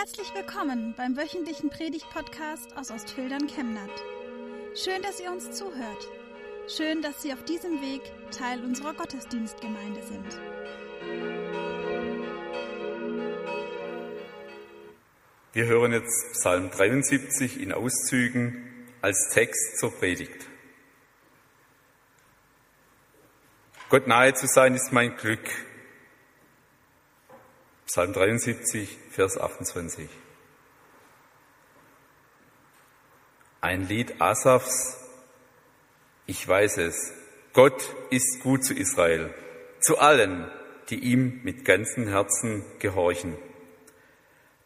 Herzlich willkommen beim wöchentlichen Predigt-Podcast aus Ostfildern Chemnat. Schön, dass ihr uns zuhört. Schön, dass Sie auf diesem Weg Teil unserer Gottesdienstgemeinde sind. Wir hören jetzt Psalm 73 in Auszügen als Text zur Predigt. Gott nahe zu sein ist mein Glück. Psalm 73, Vers 28. Ein Lied Asafs. Ich weiß es. Gott ist gut zu Israel, zu allen, die ihm mit ganzem Herzen gehorchen.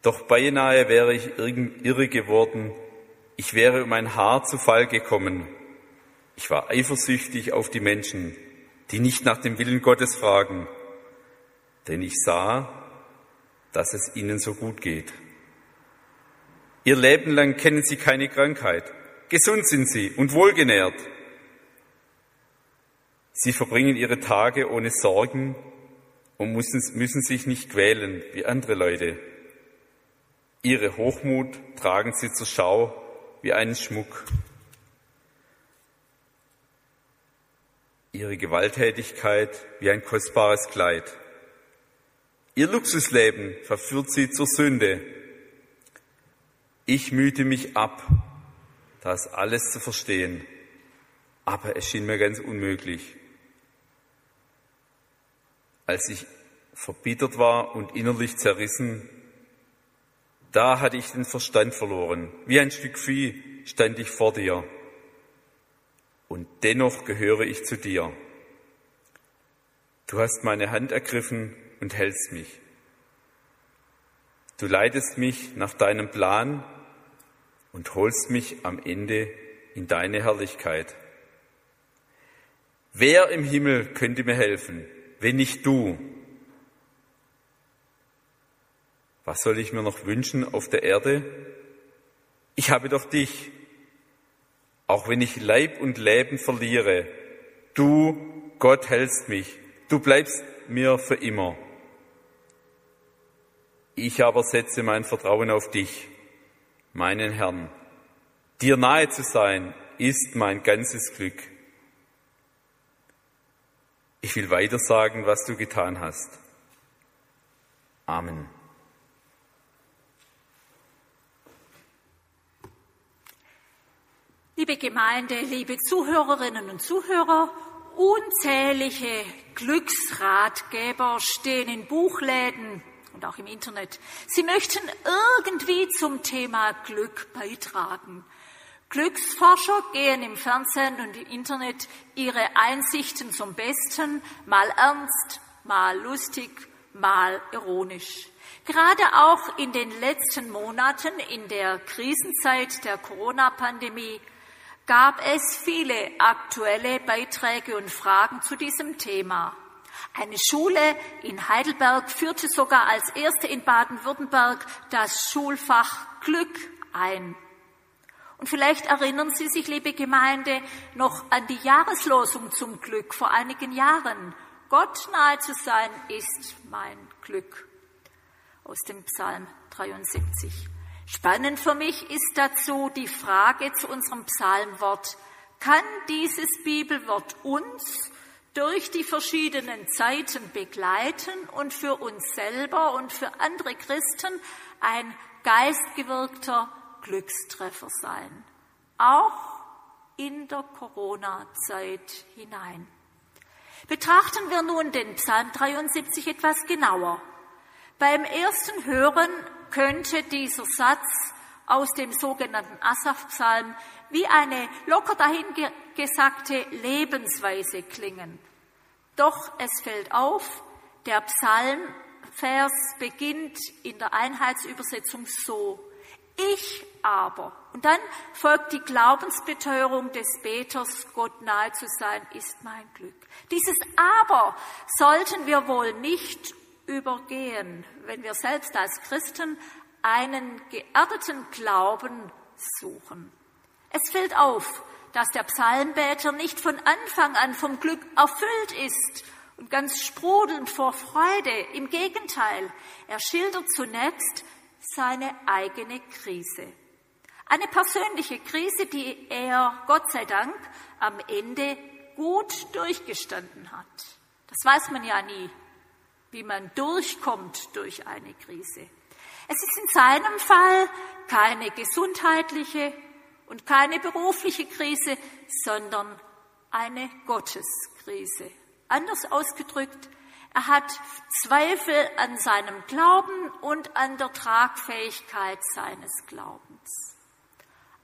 Doch beinahe wäre ich irre geworden, ich wäre um ein Haar zu Fall gekommen. Ich war eifersüchtig auf die Menschen, die nicht nach dem Willen Gottes fragen, denn ich sah, dass es ihnen so gut geht. Ihr Leben lang kennen sie keine Krankheit. Gesund sind sie und wohlgenährt. Sie verbringen ihre Tage ohne Sorgen und müssen, müssen sich nicht quälen wie andere Leute. Ihre Hochmut tragen sie zur Schau wie einen Schmuck. Ihre Gewalttätigkeit wie ein kostbares Kleid. Ihr Luxusleben verführt sie zur Sünde. Ich mühte mich ab, das alles zu verstehen, aber es schien mir ganz unmöglich. Als ich verbittert war und innerlich zerrissen, da hatte ich den Verstand verloren. Wie ein Stück Vieh stand ich vor dir. Und dennoch gehöre ich zu dir. Du hast meine Hand ergriffen und hältst mich. Du leitest mich nach deinem Plan und holst mich am Ende in deine Herrlichkeit. Wer im Himmel könnte mir helfen, wenn nicht du? Was soll ich mir noch wünschen auf der Erde? Ich habe doch dich. Auch wenn ich Leib und Leben verliere, du, Gott, hältst mich. Du bleibst mir für immer. Ich aber setze mein Vertrauen auf dich, meinen Herrn. Dir nahe zu sein, ist mein ganzes Glück. Ich will weiter sagen, was du getan hast. Amen. Liebe Gemeinde, liebe Zuhörerinnen und Zuhörer, unzählige Glücksratgeber stehen in Buchläden, und auch im Internet. Sie möchten irgendwie zum Thema Glück beitragen. Glücksforscher gehen im Fernsehen und im Internet ihre Einsichten zum Besten, mal ernst, mal lustig, mal ironisch. Gerade auch in den letzten Monaten in der Krisenzeit der Corona-Pandemie gab es viele aktuelle Beiträge und Fragen zu diesem Thema. Eine Schule in Heidelberg führte sogar als erste in Baden-Württemberg das Schulfach Glück ein. Und vielleicht erinnern Sie sich, liebe Gemeinde, noch an die Jahreslosung zum Glück vor einigen Jahren. Gott nahe zu sein ist mein Glück. Aus dem Psalm 73. Spannend für mich ist dazu die Frage zu unserem Psalmwort. Kann dieses Bibelwort uns durch die verschiedenen Zeiten begleiten und für uns selber und für andere Christen ein geistgewirkter Glückstreffer sein. Auch in der Corona-Zeit hinein. Betrachten wir nun den Psalm 73 etwas genauer. Beim ersten Hören könnte dieser Satz aus dem sogenannten Asaf-Psalm wie eine locker dahingesagte Lebensweise klingen. Doch es fällt auf, der Psalmvers beginnt in der Einheitsübersetzung so. Ich aber. Und dann folgt die Glaubensbeteuerung des Beters, Gott nahe zu sein, ist mein Glück. Dieses Aber sollten wir wohl nicht übergehen, wenn wir selbst als Christen einen geerdeten Glauben suchen. Es fällt auf, dass der Psalmbeter nicht von Anfang an vom Glück erfüllt ist und ganz sprudelnd vor Freude. Im Gegenteil, er schildert zunächst seine eigene Krise. Eine persönliche Krise, die er, Gott sei Dank, am Ende gut durchgestanden hat. Das weiß man ja nie, wie man durchkommt durch eine Krise. Es ist in seinem Fall keine gesundheitliche und keine berufliche Krise, sondern eine Gotteskrise. Anders ausgedrückt, er hat Zweifel an seinem Glauben und an der Tragfähigkeit seines Glaubens.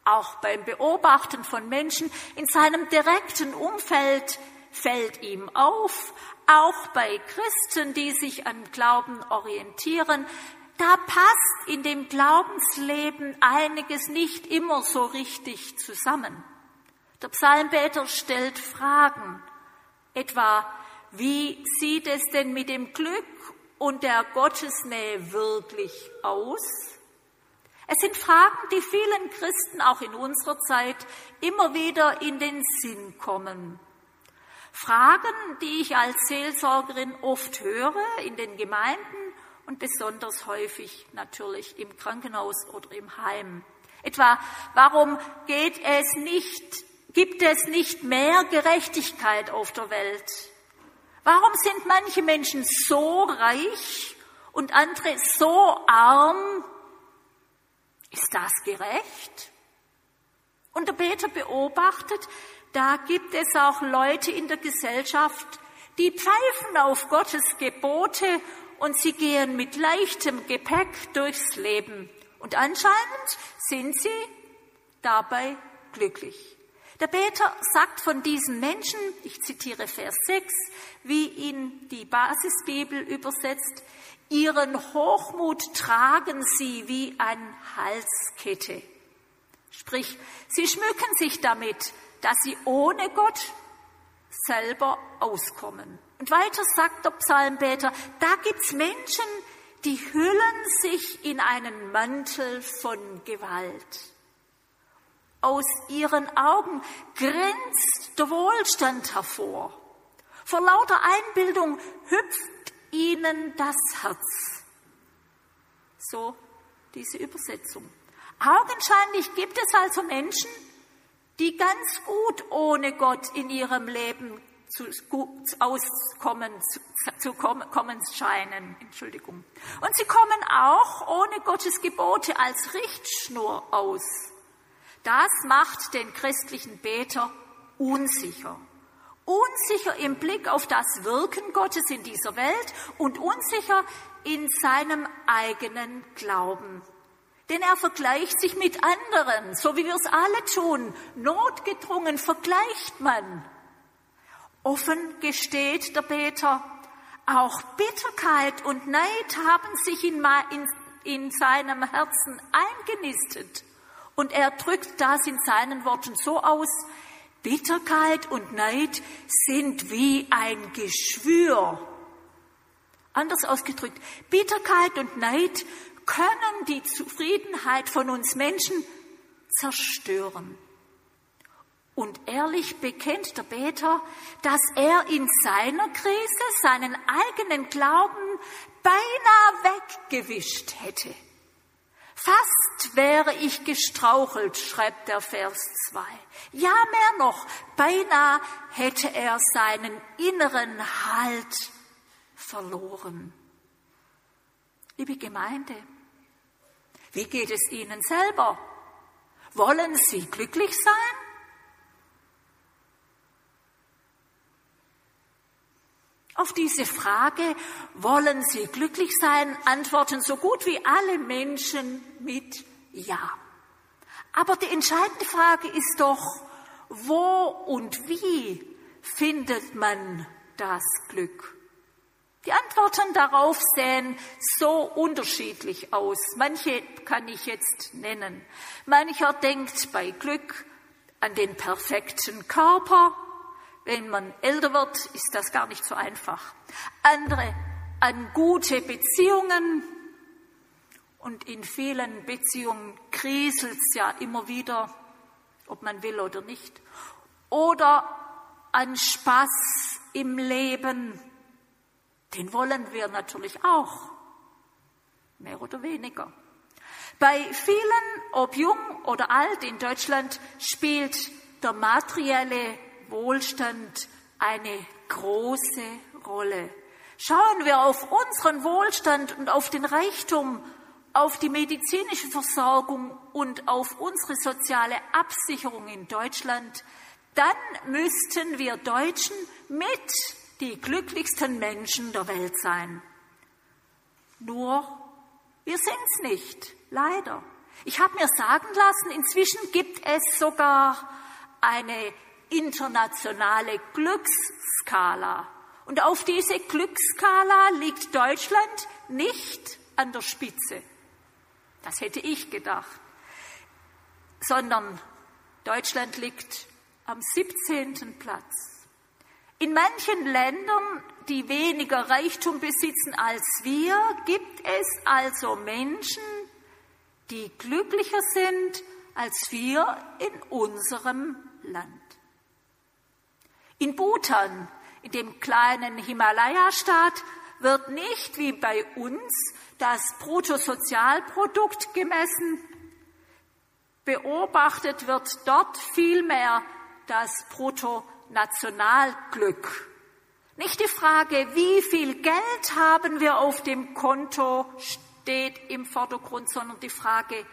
Auch beim Beobachten von Menschen in seinem direkten Umfeld fällt ihm auf, auch bei Christen, die sich an Glauben orientieren, da passt in dem Glaubensleben einiges nicht immer so richtig zusammen. Der Psalmbeter stellt Fragen, etwa, wie sieht es denn mit dem Glück und der Gottesnähe wirklich aus? Es sind Fragen, die vielen Christen auch in unserer Zeit immer wieder in den Sinn kommen. Fragen, die ich als Seelsorgerin oft höre in den Gemeinden und besonders häufig natürlich im Krankenhaus oder im Heim. Etwa, warum geht es nicht, gibt es nicht mehr Gerechtigkeit auf der Welt? Warum sind manche Menschen so reich und andere so arm? Ist das gerecht? Und der Peter beobachtet, da gibt es auch Leute in der Gesellschaft, die pfeifen auf Gottes Gebote und sie gehen mit leichtem Gepäck durchs Leben. Und anscheinend sind sie dabei glücklich. Der Peter sagt von diesen Menschen, ich zitiere Vers 6, wie ihn die Basisbibel übersetzt, ihren Hochmut tragen sie wie eine Halskette. Sprich, sie schmücken sich damit, dass sie ohne Gott selber auskommen. Und weiter sagt der Psalmbeter, da gibt's Menschen, die hüllen sich in einen Mantel von Gewalt. Aus ihren Augen grinst der Wohlstand hervor. Vor lauter Einbildung hüpft ihnen das Herz. So diese Übersetzung. Augenscheinlich gibt es also Menschen, die ganz gut ohne Gott in ihrem Leben zu, auskommen, zu, zu kommen scheinen. Entschuldigung. Und sie kommen auch ohne Gottes Gebote als Richtschnur aus. Das macht den christlichen Beter unsicher. Unsicher im Blick auf das Wirken Gottes in dieser Welt und unsicher in seinem eigenen Glauben. Denn er vergleicht sich mit anderen, so wie wir es alle tun. Notgedrungen vergleicht man. Offen gesteht der Beter, auch Bitterkeit und Neid haben sich in, in, in seinem Herzen eingenistet. Und er drückt das in seinen Worten so aus, Bitterkeit und Neid sind wie ein Geschwür. Anders ausgedrückt, Bitterkeit und Neid können die Zufriedenheit von uns Menschen zerstören. Und ehrlich bekennt der Beter, dass er in seiner Krise seinen eigenen Glauben beinahe weggewischt hätte. Fast wäre ich gestrauchelt, schreibt der Vers 2. Ja, mehr noch, beinahe hätte er seinen inneren Halt verloren. Liebe Gemeinde, wie geht es Ihnen selber? Wollen Sie glücklich sein? Auf diese Frage, wollen Sie glücklich sein, antworten so gut wie alle Menschen mit Ja. Aber die entscheidende Frage ist doch, wo und wie findet man das Glück? Die Antworten darauf sehen so unterschiedlich aus. Manche kann ich jetzt nennen. Mancher denkt bei Glück an den perfekten Körper, wenn man älter wird, ist das gar nicht so einfach. Andere an gute Beziehungen. Und in vielen Beziehungen kriselt es ja immer wieder, ob man will oder nicht. Oder an Spaß im Leben. Den wollen wir natürlich auch. Mehr oder weniger. Bei vielen, ob jung oder alt in Deutschland, spielt der materielle Wohlstand eine große Rolle. Schauen wir auf unseren Wohlstand und auf den Reichtum, auf die medizinische Versorgung und auf unsere soziale Absicherung in Deutschland, dann müssten wir Deutschen mit die glücklichsten Menschen der Welt sein. Nur, wir sind's nicht, leider. Ich habe mir sagen lassen, inzwischen gibt es sogar eine internationale Glücksskala. Und auf diese Glücksskala liegt Deutschland nicht an der Spitze. Das hätte ich gedacht. Sondern Deutschland liegt am 17. Platz. In manchen Ländern, die weniger Reichtum besitzen als wir, gibt es also Menschen, die glücklicher sind als wir in unserem Land. In Bhutan, in dem kleinen Himalaya-Staat, wird nicht wie bei uns das Bruttosozialprodukt gemessen. Beobachtet wird dort vielmehr das Bruttonationalglück. Nicht die Frage, wie viel Geld haben wir auf dem Konto, steht im Vordergrund, sondern die Frage,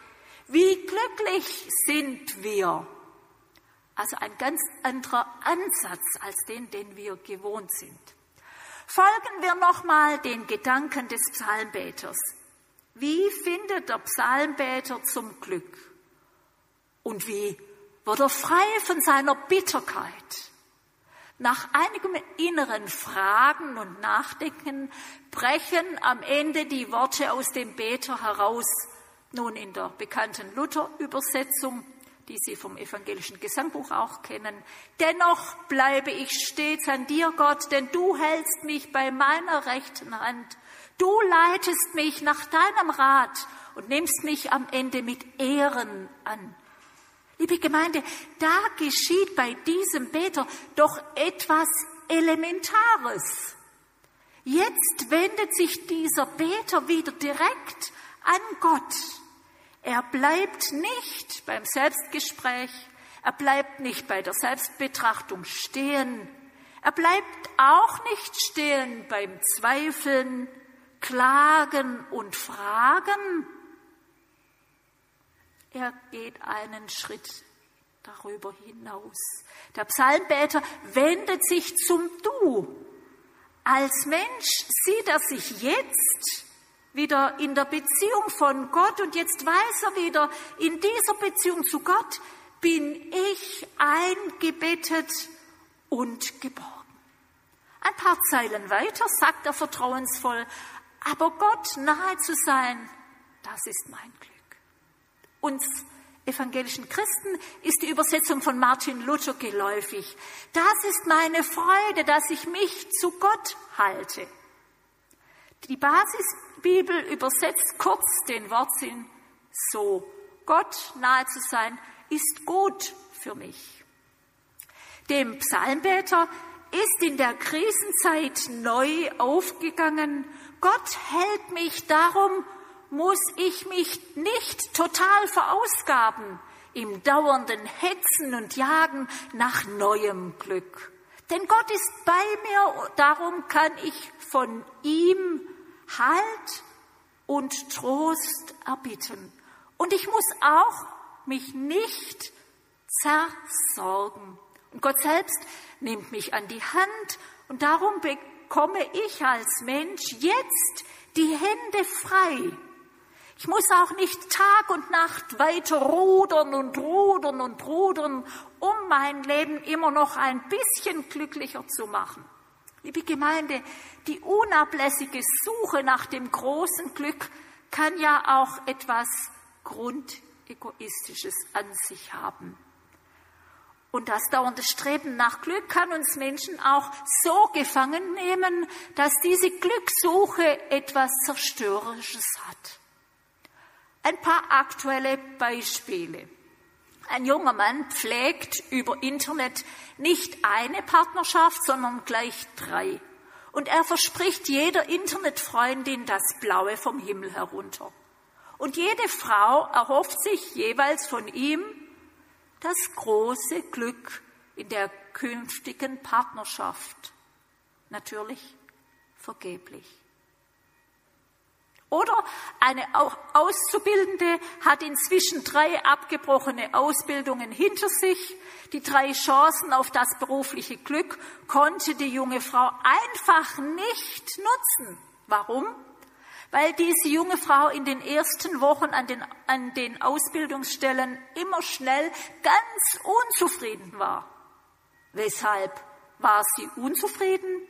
wie glücklich sind wir? Also ein ganz anderer Ansatz als den, den wir gewohnt sind. Folgen wir nochmal den Gedanken des Psalmbeters. Wie findet der Psalmbeter zum Glück? Und wie wird er frei von seiner Bitterkeit? Nach einigem inneren Fragen und Nachdenken brechen am Ende die Worte aus dem Beter heraus, nun in der bekannten Luther-Übersetzung, die Sie vom evangelischen Gesangbuch auch kennen. Dennoch bleibe ich stets an dir, Gott, denn du hältst mich bei meiner rechten Hand. Du leitest mich nach deinem Rat und nimmst mich am Ende mit Ehren an. Liebe Gemeinde, da geschieht bei diesem Beter doch etwas Elementares. Jetzt wendet sich dieser Beter wieder direkt an Gott. Er bleibt nicht beim Selbstgespräch, er bleibt nicht bei der Selbstbetrachtung stehen, er bleibt auch nicht stehen beim Zweifeln, Klagen und Fragen, er geht einen Schritt darüber hinaus. Der Psalmbeter wendet sich zum Du. Als Mensch sieht er sich jetzt wieder in der Beziehung von Gott und jetzt weiß er wieder, in dieser Beziehung zu Gott bin ich eingebettet und geborgen. Ein paar Zeilen weiter sagt er vertrauensvoll, aber Gott nahe zu sein, das ist mein Glück. Uns evangelischen Christen ist die Übersetzung von Martin Luther geläufig. Das ist meine Freude, dass ich mich zu Gott halte. Die Basisbibel übersetzt kurz den Wortsinn so. Gott nahe zu sein ist gut für mich. Dem Psalmbeter ist in der Krisenzeit neu aufgegangen. Gott hält mich darum muss ich mich nicht total verausgaben im dauernden Hetzen und Jagen nach neuem Glück. Denn Gott ist bei mir, darum kann ich von ihm Halt und Trost erbitten. Und ich muss auch mich nicht zersorgen. Und Gott selbst nimmt mich an die Hand und darum bekomme ich als Mensch jetzt die Hände frei ich muss auch nicht Tag und Nacht weiter rudern und rudern und rudern, um mein Leben immer noch ein bisschen glücklicher zu machen. Liebe Gemeinde, die unablässige Suche nach dem großen Glück kann ja auch etwas Grundegoistisches an sich haben. Und das dauernde Streben nach Glück kann uns Menschen auch so gefangen nehmen, dass diese Glückssuche etwas Zerstörerisches hat. Ein paar aktuelle Beispiele. Ein junger Mann pflegt über Internet nicht eine Partnerschaft, sondern gleich drei. Und er verspricht jeder Internetfreundin das Blaue vom Himmel herunter. Und jede Frau erhofft sich jeweils von ihm das große Glück in der künftigen Partnerschaft. Natürlich vergeblich. Oder eine Auszubildende hat inzwischen drei abgebrochene Ausbildungen hinter sich. Die drei Chancen auf das berufliche Glück konnte die junge Frau einfach nicht nutzen. Warum? Weil diese junge Frau in den ersten Wochen an den, an den Ausbildungsstellen immer schnell ganz unzufrieden war. Weshalb war sie unzufrieden?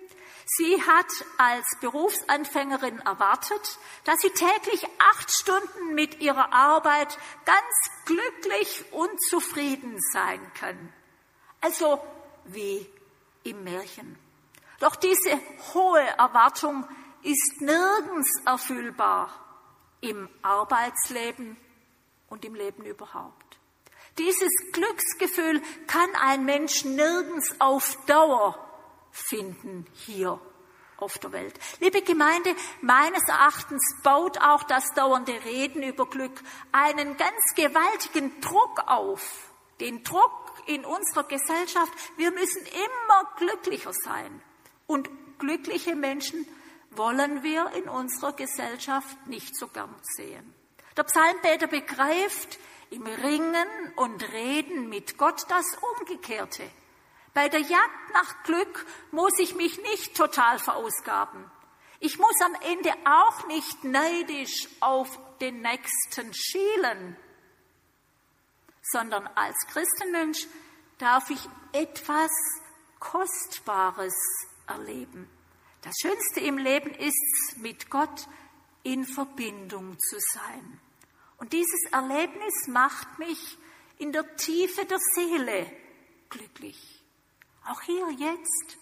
Sie hat als Berufsanfängerin erwartet, dass sie täglich acht Stunden mit ihrer Arbeit ganz glücklich und zufrieden sein kann. Also wie im Märchen. Doch diese hohe Erwartung ist nirgends erfüllbar im Arbeitsleben und im Leben überhaupt. Dieses Glücksgefühl kann ein Mensch nirgends auf Dauer finden hier auf der Welt. Liebe Gemeinde, meines Erachtens baut auch das dauernde Reden über Glück einen ganz gewaltigen Druck auf. Den Druck in unserer Gesellschaft. Wir müssen immer glücklicher sein. Und glückliche Menschen wollen wir in unserer Gesellschaft nicht so gern sehen. Der Psalmbeter begreift im Ringen und Reden mit Gott das Umgekehrte. Bei der Jagd nach Glück muss ich mich nicht total verausgaben. Ich muss am Ende auch nicht neidisch auf den Nächsten schielen, sondern als Christenmensch darf ich etwas Kostbares erleben. Das Schönste im Leben ist, mit Gott in Verbindung zu sein. Und dieses Erlebnis macht mich in der Tiefe der Seele glücklich. Auch hier jetzt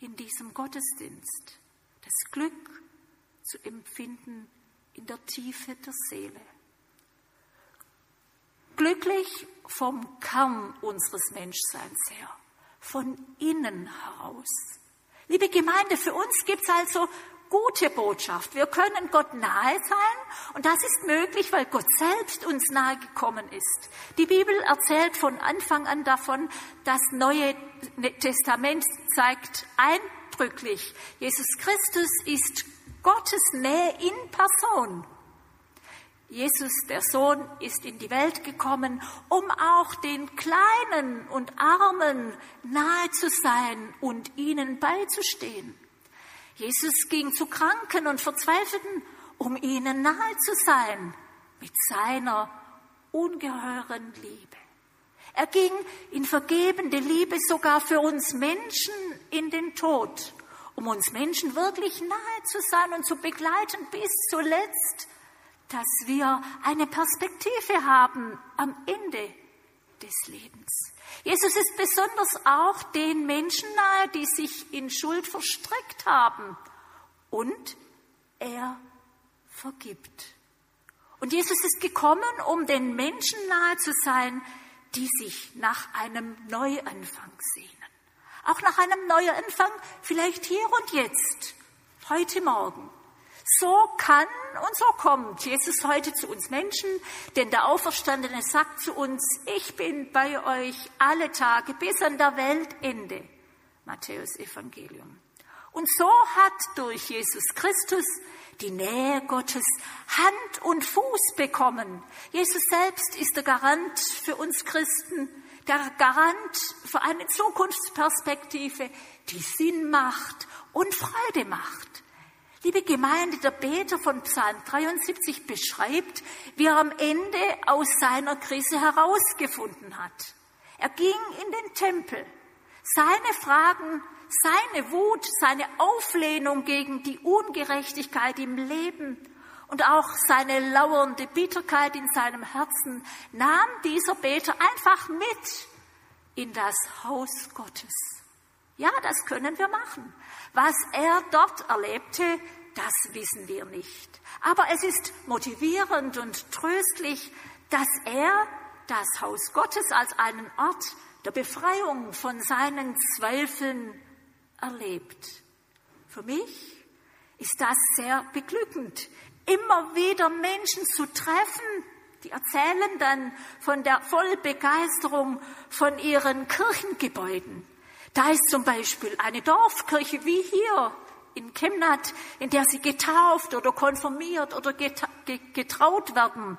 in diesem Gottesdienst das Glück zu empfinden in der Tiefe der Seele. Glücklich vom Kern unseres Menschseins her, von innen heraus. Liebe Gemeinde, für uns gibt es also gute Botschaft. Wir können Gott nahe sein und das ist möglich, weil Gott selbst uns nahe gekommen ist. Die Bibel erzählt von Anfang an davon, das Neue Testament zeigt eindrücklich, Jesus Christus ist Gottes Nähe in Person. Jesus, der Sohn, ist in die Welt gekommen, um auch den Kleinen und Armen nahe zu sein und ihnen beizustehen. Jesus ging zu Kranken und Verzweifelten, um ihnen nahe zu sein mit seiner ungeheuren Liebe. Er ging in vergebende Liebe sogar für uns Menschen in den Tod, um uns Menschen wirklich nahe zu sein und zu begleiten bis zuletzt, dass wir eine Perspektive haben am Ende des Lebens. Jesus ist besonders auch den Menschen nahe, die sich in Schuld verstrickt haben. Und er vergibt. Und Jesus ist gekommen, um den Menschen nahe zu sein, die sich nach einem Neuanfang sehnen. Auch nach einem Neuanfang, vielleicht hier und jetzt, heute Morgen. So kann und so kommt Jesus heute zu uns Menschen, denn der Auferstandene sagt zu uns, ich bin bei euch alle Tage bis an der Weltende. Matthäus Evangelium. Und so hat durch Jesus Christus die Nähe Gottes Hand und Fuß bekommen. Jesus selbst ist der Garant für uns Christen, der Garant für eine Zukunftsperspektive, die Sinn macht und Freude macht. Liebe Gemeinde, der Beter von Psalm 73 beschreibt, wie er am Ende aus seiner Krise herausgefunden hat. Er ging in den Tempel. Seine Fragen, seine Wut, seine Auflehnung gegen die Ungerechtigkeit im Leben und auch seine lauernde Bitterkeit in seinem Herzen nahm dieser Beter einfach mit in das Haus Gottes. Ja, das können wir machen. Was er dort erlebte, das wissen wir nicht. Aber es ist motivierend und tröstlich, dass er das Haus Gottes als einen Ort der Befreiung von seinen Zweifeln erlebt. Für mich ist das sehr beglückend, immer wieder Menschen zu treffen, die erzählen dann von der Vollbegeisterung von ihren Kirchengebäuden. Da ist zum Beispiel eine Dorfkirche wie hier in Chemnat, in der sie getauft oder konfirmiert oder getraut werden.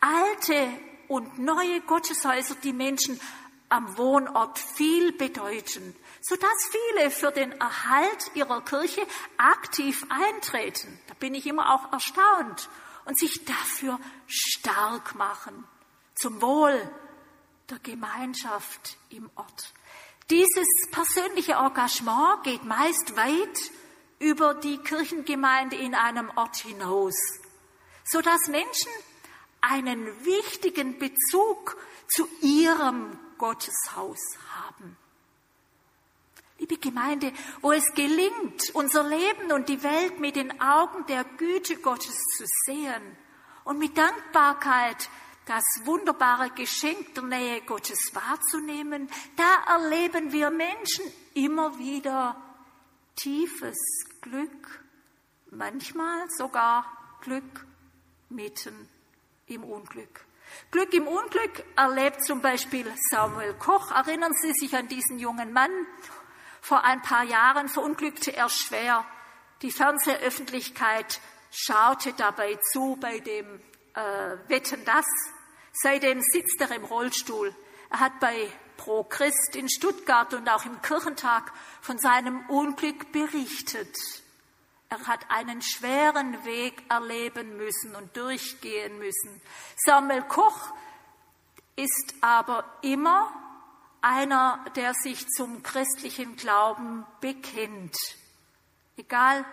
Alte und neue Gotteshäuser, die Menschen am Wohnort viel bedeuten, sodass viele für den Erhalt ihrer Kirche aktiv eintreten. Da bin ich immer auch erstaunt und sich dafür stark machen, zum Wohl der Gemeinschaft im Ort. Dieses persönliche Engagement geht meist weit über die Kirchengemeinde in einem Ort hinaus, so dass Menschen einen wichtigen Bezug zu ihrem Gotteshaus haben. Liebe Gemeinde, wo es gelingt, unser Leben und die Welt mit den Augen der Güte Gottes zu sehen und mit Dankbarkeit das wunderbare Geschenk der Nähe Gottes wahrzunehmen, da erleben wir Menschen immer wieder tiefes Glück, manchmal sogar Glück mitten im Unglück. Glück im Unglück erlebt zum Beispiel Samuel Koch. Erinnern Sie sich an diesen jungen Mann? Vor ein paar Jahren verunglückte er schwer. Die Fernsehöffentlichkeit schaute dabei zu bei dem äh, Wetten das. Seitdem sitzt er im Rollstuhl. Er hat bei Pro Christ in Stuttgart und auch im Kirchentag von seinem Unglück berichtet. Er hat einen schweren Weg erleben müssen und durchgehen müssen. Samuel Koch ist aber immer einer, der sich zum christlichen Glauben bekennt, egal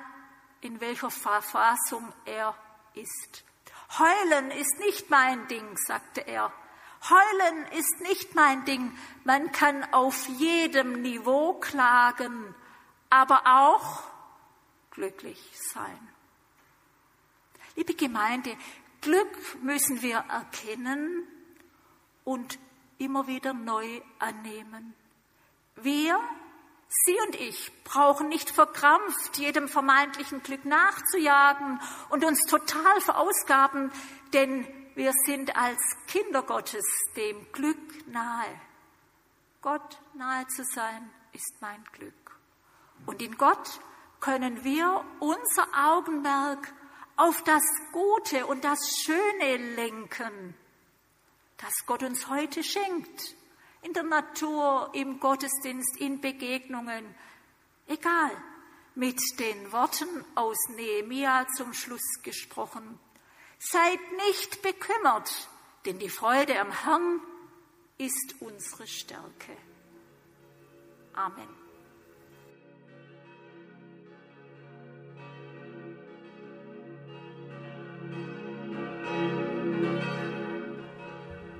in welcher Verfassung er ist. Heulen ist nicht mein Ding, sagte er. Heulen ist nicht mein Ding. Man kann auf jedem Niveau klagen, aber auch glücklich sein. Liebe Gemeinde, Glück müssen wir erkennen und immer wieder neu annehmen. Wir, Sie und ich, brauchen nicht verkrampft jedem vermeintlichen Glück nachzujagen und uns total verausgaben, denn wir sind als Kinder Gottes dem Glück nahe. Gott nahe zu sein ist mein Glück. Und in Gott können wir unser Augenmerk auf das Gute und das Schöne lenken das Gott uns heute schenkt. In der Natur, im Gottesdienst, in Begegnungen. Egal. Mit den Worten aus Nehemia zum Schluss gesprochen. Seid nicht bekümmert, denn die Freude am Herrn ist unsere Stärke. Amen.